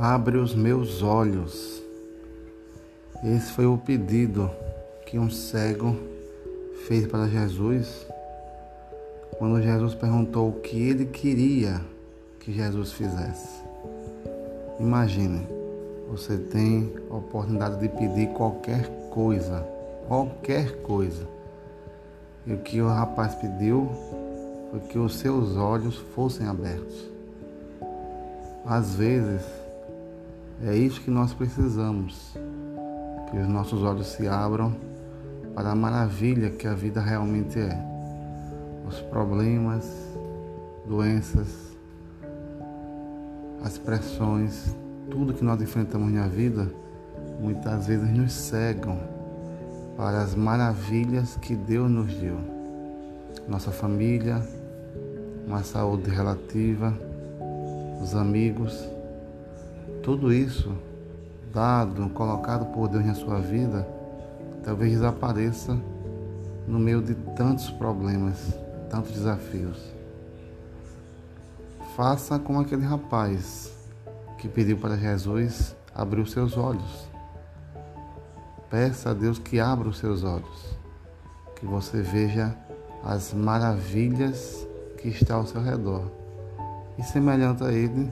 Abre os meus olhos. Esse foi o pedido que um cego fez para Jesus quando Jesus perguntou o que ele queria que Jesus fizesse. Imagine, você tem a oportunidade de pedir qualquer coisa, qualquer coisa. E o que o rapaz pediu foi que os seus olhos fossem abertos. Às vezes, é isso que nós precisamos, que os nossos olhos se abram para a maravilha que a vida realmente é. Os problemas, doenças, as pressões, tudo que nós enfrentamos na vida, muitas vezes nos cegam para as maravilhas que Deus nos deu. Nossa família, uma saúde relativa, os amigos, tudo isso dado, colocado por Deus na sua vida, talvez desapareça no meio de tantos problemas, tantos desafios. Faça como aquele rapaz que pediu para Jesus abrir os seus olhos. Peça a Deus que abra os seus olhos, que você veja as maravilhas que está ao seu redor. E semelhante a ele,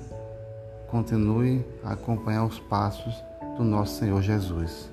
continue a acompanhar os passos do nosso Senhor Jesus.